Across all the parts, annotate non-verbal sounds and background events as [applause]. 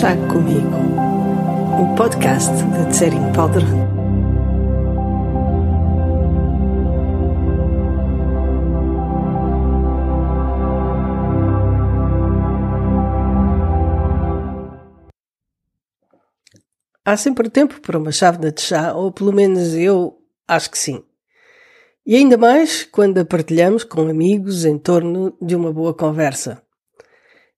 Chá Comigo, o podcast de Tsering Powder. Há sempre tempo para uma chávena de chá, ou pelo menos eu acho que sim. E ainda mais quando a partilhamos com amigos em torno de uma boa conversa.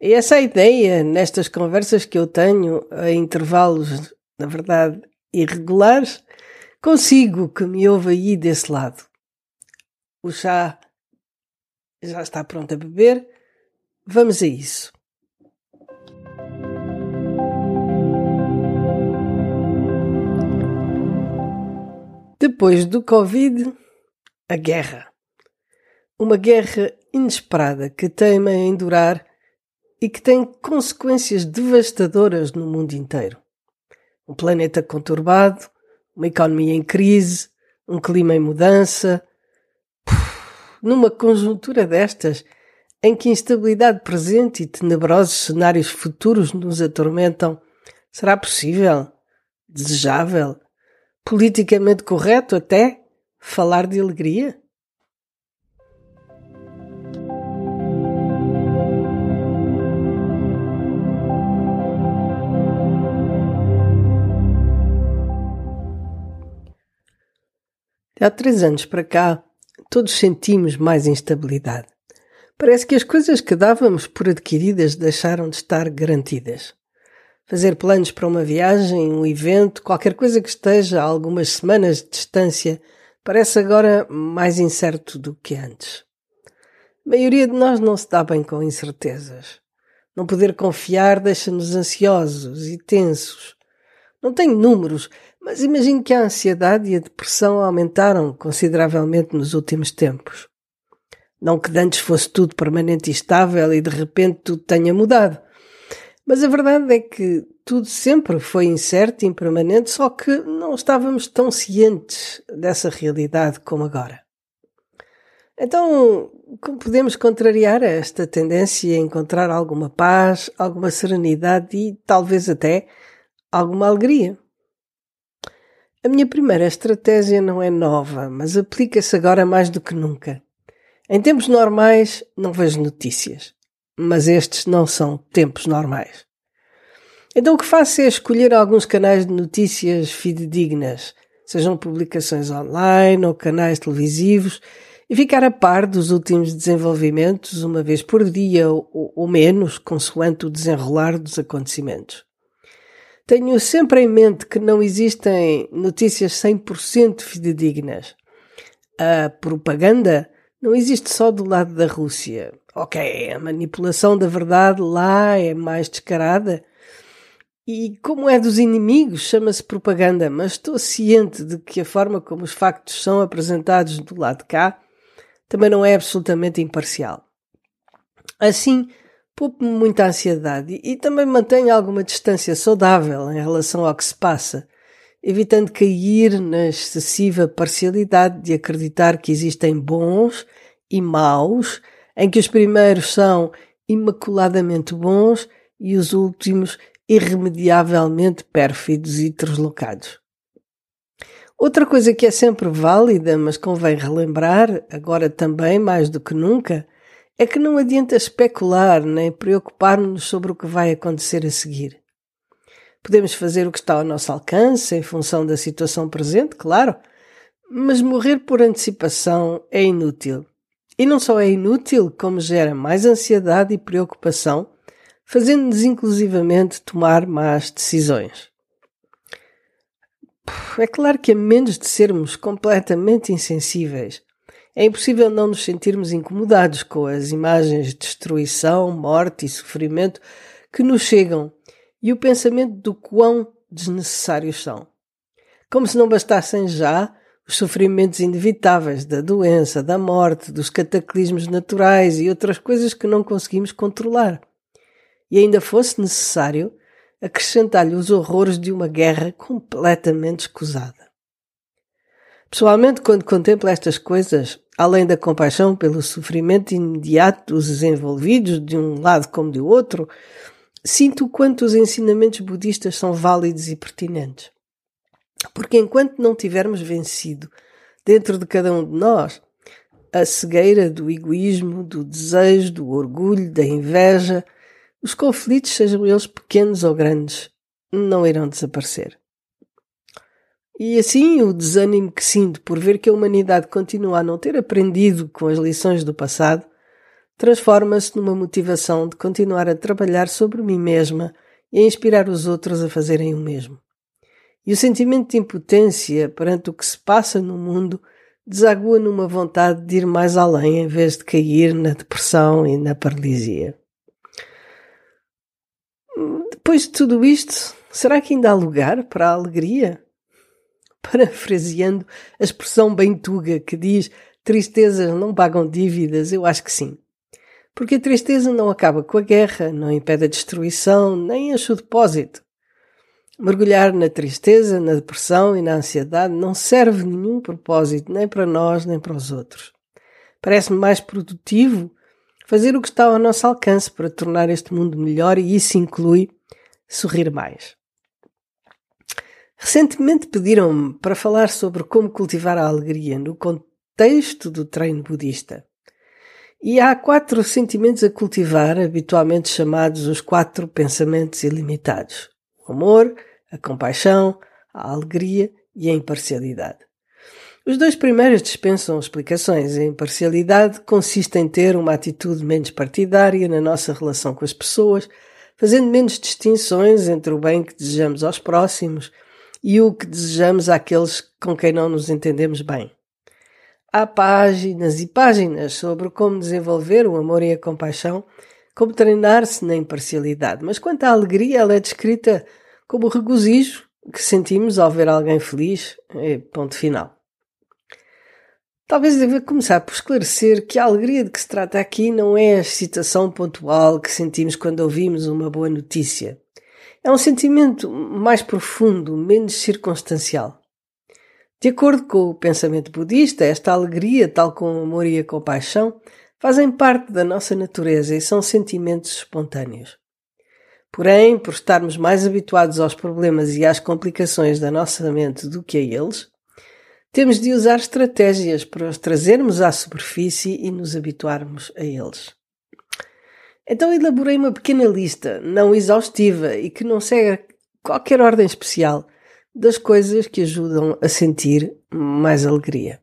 E essa é ideia nestas conversas que eu tenho a intervalos, na verdade, irregulares, consigo que me ouve aí desse lado. O chá já está pronto a beber. Vamos a isso. Depois do Covid, a guerra. Uma guerra inesperada que teima em durar e que tem consequências devastadoras no mundo inteiro. Um planeta conturbado, uma economia em crise, um clima em mudança. numa conjuntura destas, em que instabilidade presente e tenebrosos cenários futuros nos atormentam, será possível, desejável, politicamente correto até, falar de alegria? Há três anos para cá, todos sentimos mais instabilidade. Parece que as coisas que dávamos por adquiridas deixaram de estar garantidas. Fazer planos para uma viagem, um evento, qualquer coisa que esteja a algumas semanas de distância, parece agora mais incerto do que antes. A maioria de nós não se dá bem com incertezas. Não poder confiar deixa-nos ansiosos e tensos. Não tenho números, mas imagino que a ansiedade e a depressão aumentaram consideravelmente nos últimos tempos. Não que antes fosse tudo permanente e estável e de repente tudo tenha mudado. Mas a verdade é que tudo sempre foi incerto e impermanente, só que não estávamos tão cientes dessa realidade como agora. Então, como podemos contrariar esta tendência a encontrar alguma paz, alguma serenidade e talvez até alguma alegria? A minha primeira estratégia não é nova, mas aplica-se agora mais do que nunca. Em tempos normais não vejo notícias, mas estes não são tempos normais. Então o que faço é escolher alguns canais de notícias fidedignas, sejam publicações online ou canais televisivos, e ficar a par dos últimos desenvolvimentos uma vez por dia ou, ou menos, consoante o desenrolar dos acontecimentos. Tenho sempre em mente que não existem notícias 100% fidedignas. A propaganda não existe só do lado da Rússia. Ok, a manipulação da verdade lá é mais descarada. E como é dos inimigos, chama-se propaganda, mas estou ciente de que a forma como os factos são apresentados do lado de cá também não é absolutamente imparcial. Assim, poupo-me muita ansiedade e, também mantenho alguma distância saudável em relação ao que se passa, evitando cair na excessiva parcialidade de acreditar que existem bons e maus, em que os primeiros são imaculadamente bons e os últimos irremediavelmente pérfidos e translocados. Outra coisa que é sempre válida, mas convém relembrar, agora também mais do que nunca, é que não adianta especular nem preocupar-nos sobre o que vai acontecer a seguir. Podemos fazer o que está ao nosso alcance em função da situação presente, claro, mas morrer por antecipação é inútil. E não só é inútil, como gera mais ansiedade e preocupação, fazendo-nos inclusivamente tomar más decisões. É claro que a menos de sermos completamente insensíveis é impossível não nos sentirmos incomodados com as imagens de destruição, morte e sofrimento que nos chegam e o pensamento do quão desnecessários são. Como se não bastassem já os sofrimentos inevitáveis da doença, da morte, dos cataclismos naturais e outras coisas que não conseguimos controlar. E ainda fosse necessário acrescentar-lhe os horrores de uma guerra completamente escusada. Pessoalmente, quando contemplo estas coisas, além da compaixão pelo sofrimento imediato dos envolvidos, de um lado como do outro, sinto o quanto os ensinamentos budistas são válidos e pertinentes. Porque enquanto não tivermos vencido dentro de cada um de nós a cegueira do egoísmo, do desejo, do orgulho, da inveja, os conflitos, sejam eles pequenos ou grandes, não irão desaparecer. E assim o desânimo que sinto por ver que a humanidade continua a não ter aprendido com as lições do passado transforma-se numa motivação de continuar a trabalhar sobre mim mesma e a inspirar os outros a fazerem o mesmo. E o sentimento de impotência perante o que se passa no mundo desagua numa vontade de ir mais além em vez de cair na depressão e na paralisia. Depois de tudo isto, será que ainda há lugar para a alegria? [laughs] Parafraseando a expressão bem tuga que diz tristezas não pagam dívidas, eu acho que sim. Porque a tristeza não acaba com a guerra, não impede a destruição, nem enche o depósito. Mergulhar na tristeza, na depressão e na ansiedade não serve nenhum propósito, nem para nós, nem para os outros. Parece-me mais produtivo fazer o que está ao nosso alcance para tornar este mundo melhor e isso inclui sorrir mais. Recentemente pediram-me para falar sobre como cultivar a alegria no contexto do treino budista. E há quatro sentimentos a cultivar, habitualmente chamados os quatro pensamentos ilimitados: o amor, a compaixão, a alegria e a imparcialidade. Os dois primeiros dispensam explicações. A imparcialidade consiste em ter uma atitude menos partidária na nossa relação com as pessoas, fazendo menos distinções entre o bem que desejamos aos próximos e o que desejamos àqueles com quem não nos entendemos bem. Há páginas e páginas sobre como desenvolver o amor e a compaixão, como treinar-se na imparcialidade, mas quanto à alegria, ela é descrita como o regozijo que sentimos ao ver alguém feliz, e ponto final. Talvez deva começar por esclarecer que a alegria de que se trata aqui não é a excitação pontual que sentimos quando ouvimos uma boa notícia. É um sentimento mais profundo, menos circunstancial. De acordo com o pensamento budista, esta alegria, tal como o amor e a compaixão, fazem parte da nossa natureza e são sentimentos espontâneos. Porém, por estarmos mais habituados aos problemas e às complicações da nossa mente do que a eles, temos de usar estratégias para os trazermos à superfície e nos habituarmos a eles. Então elaborei uma pequena lista, não exaustiva e que não segue qualquer ordem especial, das coisas que ajudam a sentir mais alegria.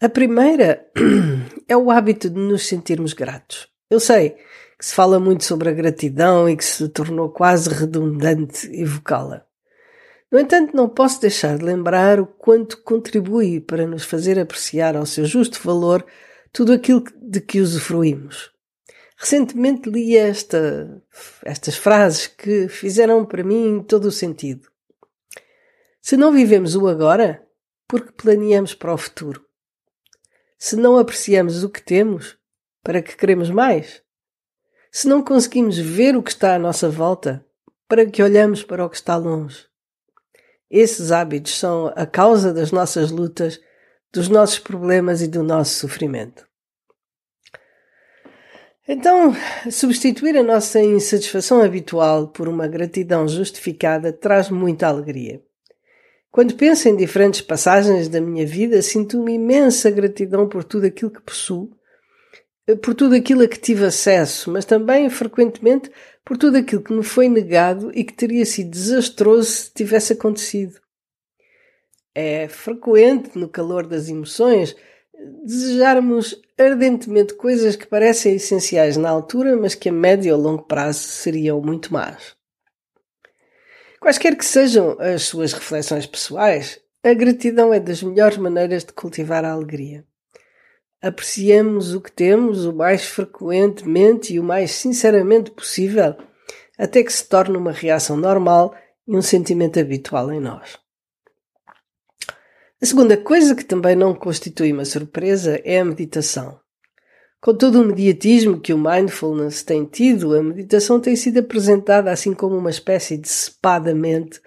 A primeira [clears throat] é o hábito de nos sentirmos gratos. Eu sei que se fala muito sobre a gratidão e que se tornou quase redundante evocá-la. No entanto, não posso deixar de lembrar o quanto contribui para nos fazer apreciar ao seu justo valor tudo aquilo de que usufruímos. Recentemente li esta, estas frases que fizeram para mim todo o sentido. Se não vivemos o agora, porque planeamos para o futuro? Se não apreciamos o que temos, para que queremos mais? Se não conseguimos ver o que está à nossa volta, para que olhamos para o que está longe? Esses hábitos são a causa das nossas lutas, dos nossos problemas e do nosso sofrimento. Então, substituir a nossa insatisfação habitual por uma gratidão justificada traz muita alegria. Quando penso em diferentes passagens da minha vida, sinto uma imensa gratidão por tudo aquilo que possuo por tudo aquilo a que tive acesso, mas também, frequentemente, por tudo aquilo que me foi negado e que teria sido desastroso se tivesse acontecido. É frequente, no calor das emoções, desejarmos ardentemente coisas que parecem essenciais na altura, mas que a médio ou longo prazo seriam muito más. Quaisquer que sejam as suas reflexões pessoais, a gratidão é das melhores maneiras de cultivar a alegria apreciemos o que temos o mais frequentemente e o mais sinceramente possível, até que se torne uma reação normal e um sentimento habitual em nós. A segunda coisa que também não constitui uma surpresa é a meditação. Com todo o mediatismo que o mindfulness tem tido, a meditação tem sido apresentada assim como uma espécie de spa da mente,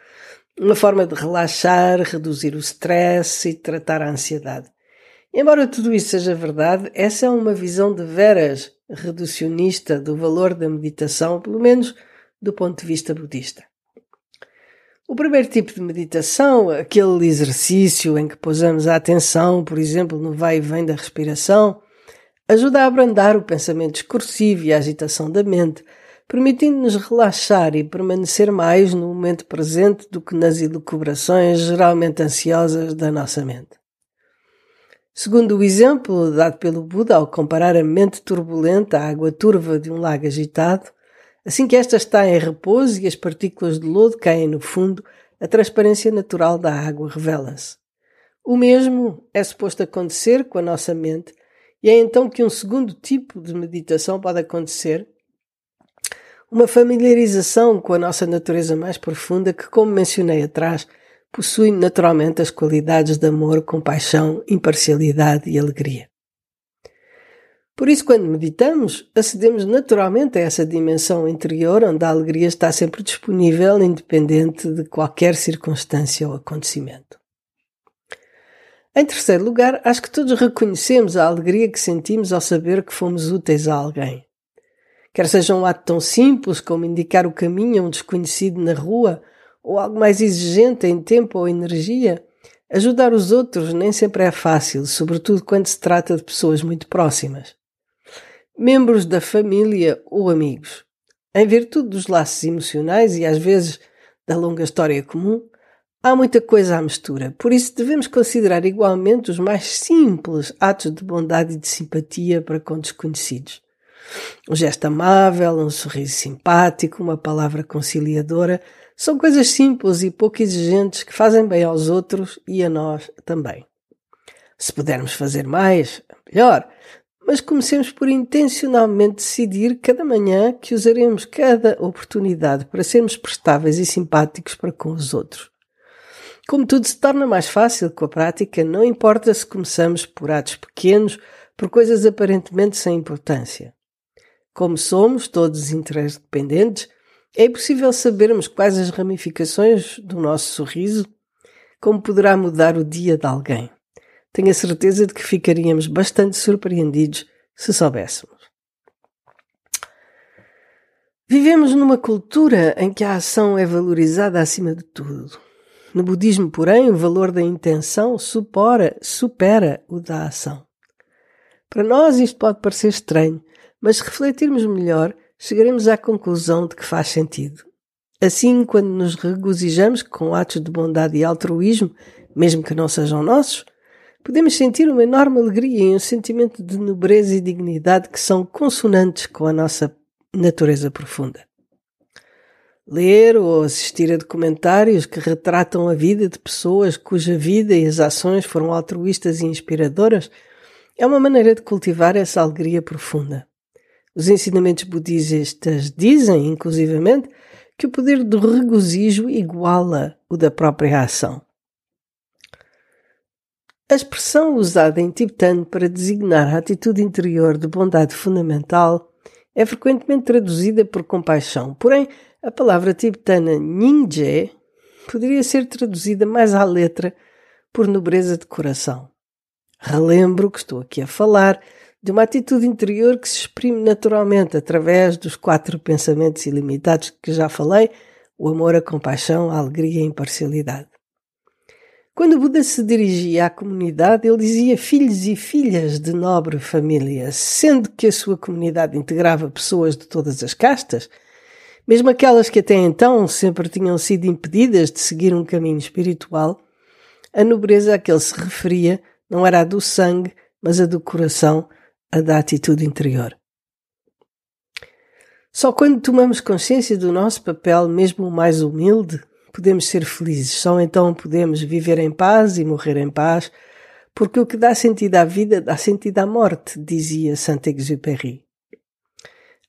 uma forma de relaxar, reduzir o stress e tratar a ansiedade. Embora tudo isso seja verdade, essa é uma visão de veras reducionista do valor da meditação, pelo menos do ponto de vista budista. O primeiro tipo de meditação, aquele exercício em que pousamos a atenção, por exemplo, no vai e vem da respiração, ajuda a abrandar o pensamento discursivo e a agitação da mente, permitindo-nos relaxar e permanecer mais no momento presente do que nas elucubrações geralmente ansiosas da nossa mente. Segundo o exemplo dado pelo Buda ao comparar a mente turbulenta à água turva de um lago agitado, Assim que esta está em repouso e as partículas de lodo caem no fundo, a transparência natural da água revela-se. O mesmo é suposto acontecer com a nossa mente, e é então que um segundo tipo de meditação pode acontecer, uma familiarização com a nossa natureza mais profunda, que, como mencionei atrás, possui naturalmente as qualidades de amor, compaixão, imparcialidade e alegria. Por isso, quando meditamos, acedemos naturalmente a essa dimensão interior onde a alegria está sempre disponível, independente de qualquer circunstância ou acontecimento. Em terceiro lugar, acho que todos reconhecemos a alegria que sentimos ao saber que fomos úteis a alguém. Quer seja um ato tão simples como indicar o caminho a um desconhecido na rua, ou algo mais exigente em tempo ou energia, ajudar os outros nem sempre é fácil, sobretudo quando se trata de pessoas muito próximas membros da família ou amigos. Em virtude dos laços emocionais e às vezes da longa história comum, há muita coisa à mistura. Por isso devemos considerar igualmente os mais simples atos de bondade e de simpatia para com desconhecidos. Um gesto amável, um sorriso simpático, uma palavra conciliadora, são coisas simples e pouco exigentes que fazem bem aos outros e a nós também. Se pudermos fazer mais, melhor, mas comecemos por intencionalmente decidir cada manhã que usaremos cada oportunidade para sermos prestáveis e simpáticos para com os outros. Como tudo se torna mais fácil com a prática, não importa se começamos por atos pequenos, por coisas aparentemente sem importância. Como somos todos interdependentes, é possível sabermos quais as ramificações do nosso sorriso, como poderá mudar o dia de alguém. Tenho a certeza de que ficaríamos bastante surpreendidos se soubéssemos. Vivemos numa cultura em que a ação é valorizada acima de tudo. No budismo, porém, o valor da intenção supera, supera o da ação. Para nós isto pode parecer estranho, mas se refletirmos melhor, chegaremos à conclusão de que faz sentido. Assim, quando nos regozijamos com atos de bondade e altruísmo, mesmo que não sejam nossos, podemos sentir uma enorme alegria e um sentimento de nobreza e dignidade que são consonantes com a nossa natureza profunda. Ler ou assistir a documentários que retratam a vida de pessoas cuja vida e as ações foram altruístas e inspiradoras é uma maneira de cultivar essa alegria profunda. Os ensinamentos budistas dizem, inclusivamente, que o poder do regozijo iguala o da própria ação. A expressão usada em tibetano para designar a atitude interior de bondade fundamental é frequentemente traduzida por compaixão, porém a palavra tibetana Nyingje poderia ser traduzida mais à letra por nobreza de coração. Relembro que estou aqui a falar de uma atitude interior que se exprime naturalmente através dos quatro pensamentos ilimitados que já falei: o amor, a compaixão, a alegria e a imparcialidade. Quando Buda se dirigia à comunidade, ele dizia filhos e filhas de nobre família, sendo que a sua comunidade integrava pessoas de todas as castas, mesmo aquelas que até então sempre tinham sido impedidas de seguir um caminho espiritual, a nobreza a que ele se referia não era a do sangue, mas a do coração, a da atitude interior. Só quando tomamos consciência do nosso papel, mesmo o mais humilde, podemos ser felizes, só então podemos viver em paz e morrer em paz, porque o que dá sentido à vida dá sentido à morte, dizia Saint-Exupéry.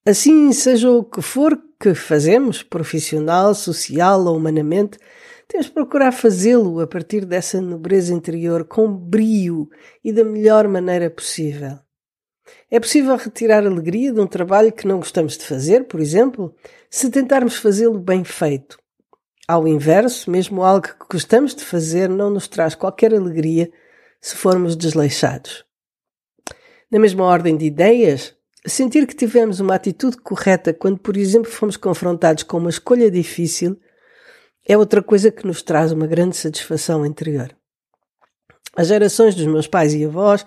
Assim, seja o que for que fazemos, profissional, social ou humanamente, temos de procurar fazê-lo a partir dessa nobreza interior com brio e da melhor maneira possível. É possível retirar alegria de um trabalho que não gostamos de fazer, por exemplo, se tentarmos fazê-lo bem feito. Ao inverso, mesmo algo que gostamos de fazer não nos traz qualquer alegria se formos desleixados. Na mesma ordem de ideias, Sentir que tivemos uma atitude correta quando, por exemplo, fomos confrontados com uma escolha difícil é outra coisa que nos traz uma grande satisfação interior. As gerações dos meus pais e avós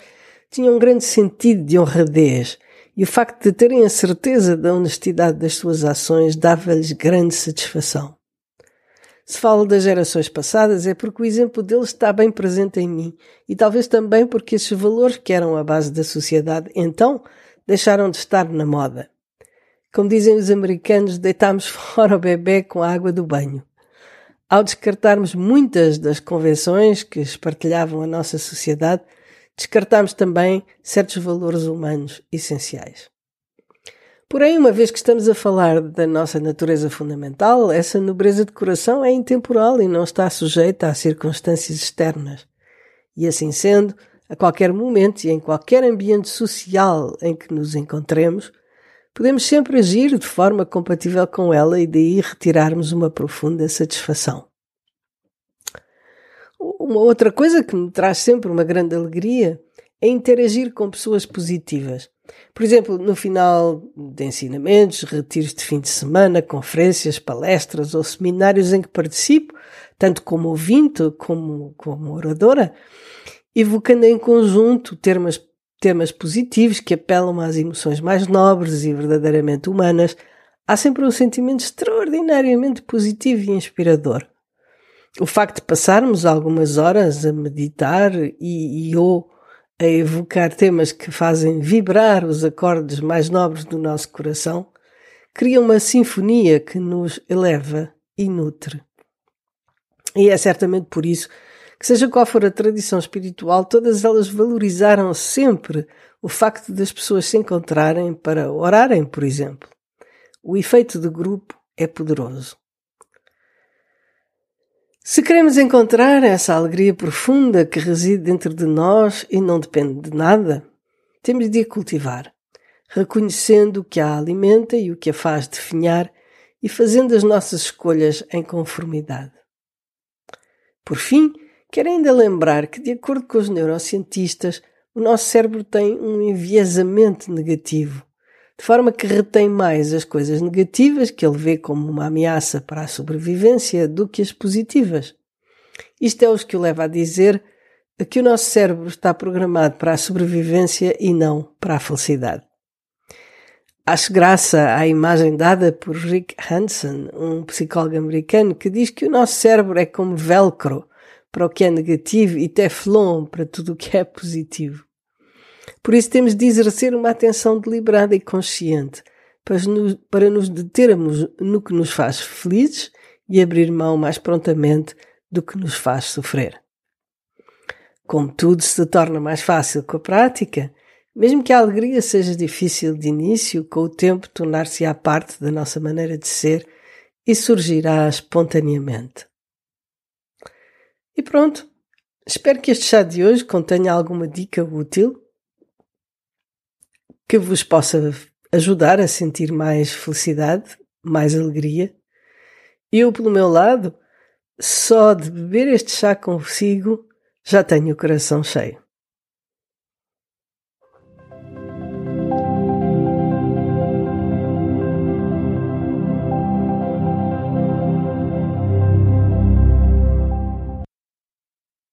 tinham um grande sentido de honradez e o facto de terem a certeza da honestidade das suas ações dava-lhes grande satisfação. Se falo das gerações passadas é porque o exemplo deles está bem presente em mim e talvez também porque esses valores que eram a base da sociedade então deixaram de estar na moda. Como dizem os americanos, deitámos [laughs] fora o bebê com a água do banho. Ao descartarmos muitas das convenções que espartilhavam a nossa sociedade, descartámos também certos valores humanos essenciais. Porém, uma vez que estamos a falar da nossa natureza fundamental, essa nobreza de coração é intemporal e não está sujeita a circunstâncias externas. E assim sendo, a qualquer momento e em qualquer ambiente social em que nos encontremos, podemos sempre agir de forma compatível com ela e daí retirarmos uma profunda satisfação. Uma outra coisa que me traz sempre uma grande alegria é interagir com pessoas positivas. Por exemplo, no final de ensinamentos, retiros de fim de semana, conferências, palestras ou seminários em que participo, tanto como ouvinte como como oradora, evocando em conjunto termos, temas positivos que apelam às emoções mais nobres e verdadeiramente humanas, há sempre um sentimento extraordinariamente positivo e inspirador. O facto de passarmos algumas horas a meditar e, e ou a evocar temas que fazem vibrar os acordes mais nobres do nosso coração, cria uma sinfonia que nos eleva e nutre. E é certamente por isso que, seja qual for a tradição espiritual, todas elas valorizaram sempre o facto das pessoas se encontrarem para orarem, por exemplo. O efeito de grupo é poderoso. Se queremos encontrar essa alegria profunda que reside dentro de nós e não depende de nada, temos de a cultivar, reconhecendo o que a alimenta e o que a faz definhar e fazendo as nossas escolhas em conformidade. Por fim, quero ainda lembrar que, de acordo com os neurocientistas, o nosso cérebro tem um enviesamento negativo de forma que retém mais as coisas negativas que ele vê como uma ameaça para a sobrevivência do que as positivas. Isto é o que o leva a dizer que o nosso cérebro está programado para a sobrevivência e não para a felicidade. Acho graça à imagem dada por Rick Hansen, um psicólogo americano, que diz que o nosso cérebro é como velcro para o que é negativo e teflon para tudo o que é positivo. Por isso temos de exercer uma atenção deliberada e consciente para nos, determos no que nos faz felizes e abrir mão mais prontamente do que nos faz sofrer. Como tudo se torna mais fácil com a prática, mesmo que a alegria seja difícil de início, com o tempo tornar-se-á parte da nossa maneira de ser e surgirá espontaneamente. E pronto. Espero que este chá de hoje contenha alguma dica útil que vos possa ajudar a sentir mais felicidade, mais alegria. Eu, pelo meu lado, só de beber este chá consigo, já tenho o coração cheio.